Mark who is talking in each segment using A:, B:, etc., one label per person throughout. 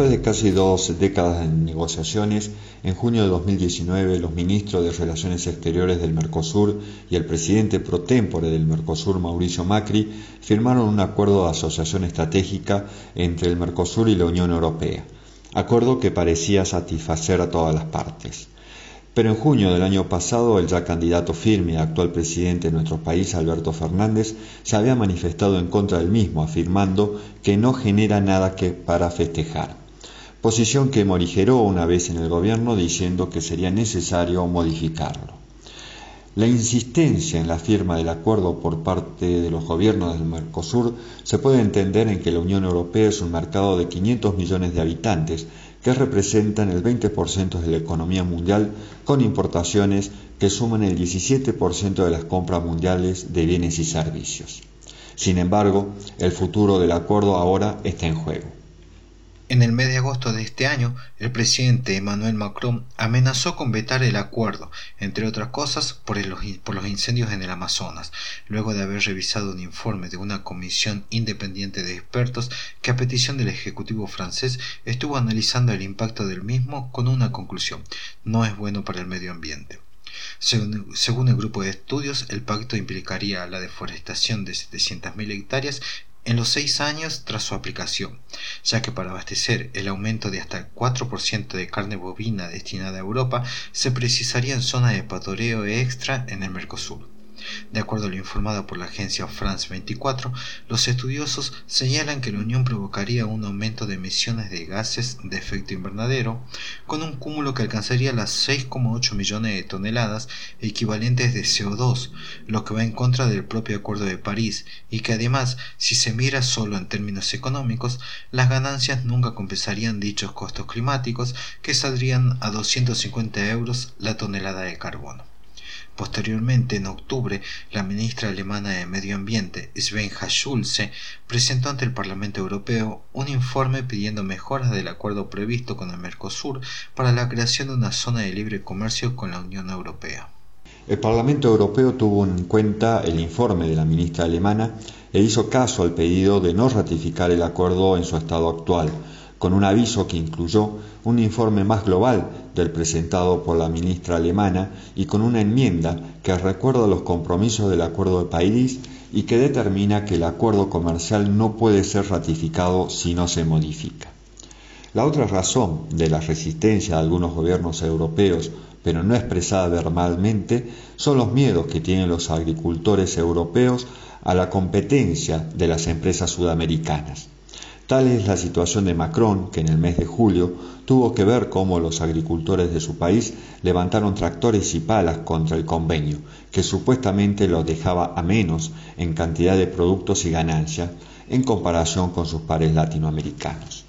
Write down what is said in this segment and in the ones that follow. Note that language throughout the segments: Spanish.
A: Después de casi dos décadas de negociaciones, en junio de 2019 los ministros de Relaciones Exteriores del Mercosur y el presidente pro tempore del Mercosur, Mauricio Macri, firmaron un acuerdo de asociación estratégica entre el Mercosur y la Unión Europea, acuerdo que parecía satisfacer a todas las partes. Pero en junio del año pasado, el ya candidato firme y actual presidente de nuestro país, Alberto Fernández, se había manifestado en contra del mismo, afirmando que no genera nada que para festejar. Posición que morigeró una vez en el gobierno diciendo que sería necesario modificarlo. La insistencia en la firma del acuerdo por parte de los gobiernos del Mercosur se puede entender en que la Unión Europea es un mercado de 500 millones de habitantes que representan el 20% de la economía mundial con importaciones que suman el 17% de las compras mundiales de bienes y servicios. Sin embargo, el futuro del acuerdo ahora está en juego.
B: En el mes de agosto de este año, el presidente Emmanuel Macron amenazó con vetar el acuerdo, entre otras cosas por, los incendios en el Amazonas, luego de haber revisado un informe de una comisión independiente de expertos que a petición del Ejecutivo francés estuvo analizando el impacto del mismo con una conclusión, no es bueno para el medio ambiente. Según, según, el grupo de estudios, el pacto implicaría la deforestación de 700.000 hectáreas en los seis años tras su aplicación, ya que para abastecer el aumento de hasta el 4% de carne bovina destinada a Europa se precisarían zonas de patoreo extra en el Mercosur. De acuerdo a lo informado por la agencia France 24, los estudiosos señalan que la unión provocaría un aumento de emisiones de gases de efecto invernadero, con un cúmulo que alcanzaría las 6,8 millones de toneladas equivalentes de CO2, lo que va en contra del propio Acuerdo de París, y que además, si se mira solo en términos económicos, las ganancias nunca compensarían dichos costos climáticos, que saldrían a 250 euros la tonelada de carbono. Posteriormente, en octubre, la ministra alemana de Medio Ambiente, Svenja Schulze, presentó ante el Parlamento Europeo un informe pidiendo mejoras del acuerdo previsto con el Mercosur para la creación de una zona de libre comercio con la Unión Europea.
A: El Parlamento Europeo tuvo en cuenta el informe de la ministra alemana e hizo caso al pedido de no ratificar el acuerdo en su estado actual, con un aviso que incluyó un informe más global del presentado por la ministra alemana y con una enmienda que recuerda los compromisos del Acuerdo de París y que determina que el acuerdo comercial no puede ser ratificado si no se modifica. La otra razón de la resistencia de algunos gobiernos europeos, pero no expresada verbalmente, son los miedos que tienen los agricultores europeos a la competencia de las empresas sudamericanas. Tal es la situación de Macron, que en el mes de julio tuvo que ver cómo los agricultores de su país levantaron tractores y palas contra el convenio, que supuestamente los dejaba a menos en cantidad de productos y ganancias en comparación con sus pares latinoamericanos.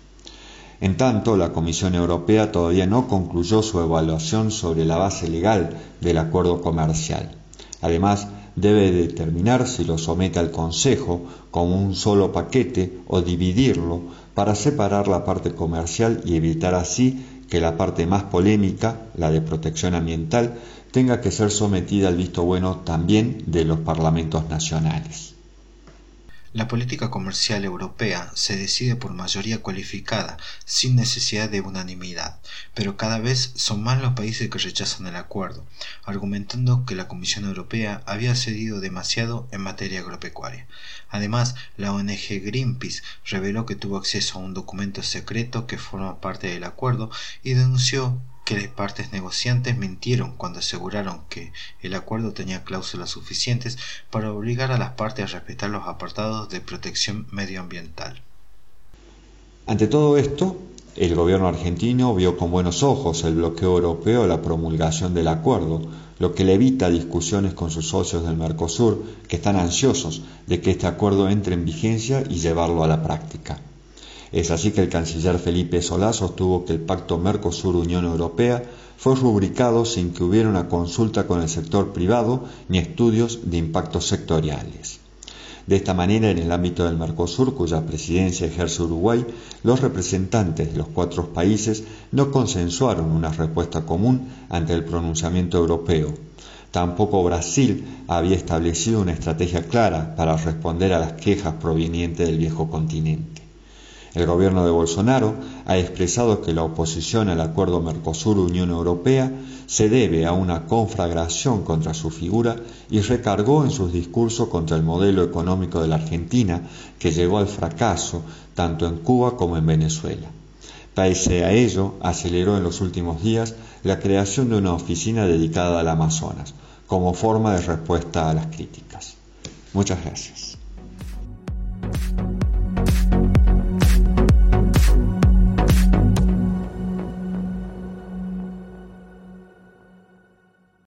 A: En tanto, la Comisión Europea todavía no concluyó su evaluación sobre la base legal del acuerdo comercial. Además, debe determinar si lo somete al Consejo como un solo paquete o dividirlo para separar la parte comercial y evitar así que la parte más polémica, la de protección ambiental, tenga que ser sometida al visto bueno también de los parlamentos nacionales.
B: La política comercial europea se decide por mayoría cualificada, sin necesidad de unanimidad, pero cada vez son más los países que rechazan el acuerdo, argumentando que la Comisión Europea había cedido demasiado en materia agropecuaria. Además, la ONG Greenpeace reveló que tuvo acceso a un documento secreto que forma parte del acuerdo y denunció que las partes negociantes mintieron cuando aseguraron que el acuerdo tenía cláusulas suficientes para obligar a las partes a respetar los apartados de protección medioambiental.
A: Ante todo esto, el gobierno argentino vio con buenos ojos el bloqueo europeo a la promulgación del acuerdo, lo que le evita discusiones con sus socios del Mercosur, que están ansiosos de que este acuerdo entre en vigencia y llevarlo a la práctica. Es así que el canciller Felipe Solá sostuvo que el pacto Mercosur-Unión Europea fue rubricado sin que hubiera una consulta con el sector privado ni estudios de impactos sectoriales. De esta manera, en el ámbito del Mercosur, cuya presidencia ejerce Uruguay, los representantes de los cuatro países no consensuaron una respuesta común ante el pronunciamiento europeo. Tampoco Brasil había establecido una estrategia clara para responder a las quejas provenientes del viejo continente. El gobierno de Bolsonaro ha expresado que la oposición al acuerdo Mercosur-Unión Europea se debe a una conflagración contra su figura y recargó en sus discursos contra el modelo económico de la Argentina que llegó al fracaso tanto en Cuba como en Venezuela. Pese a ello, aceleró en los últimos días la creación de una oficina dedicada al Amazonas, como forma de respuesta a las críticas. Muchas gracias.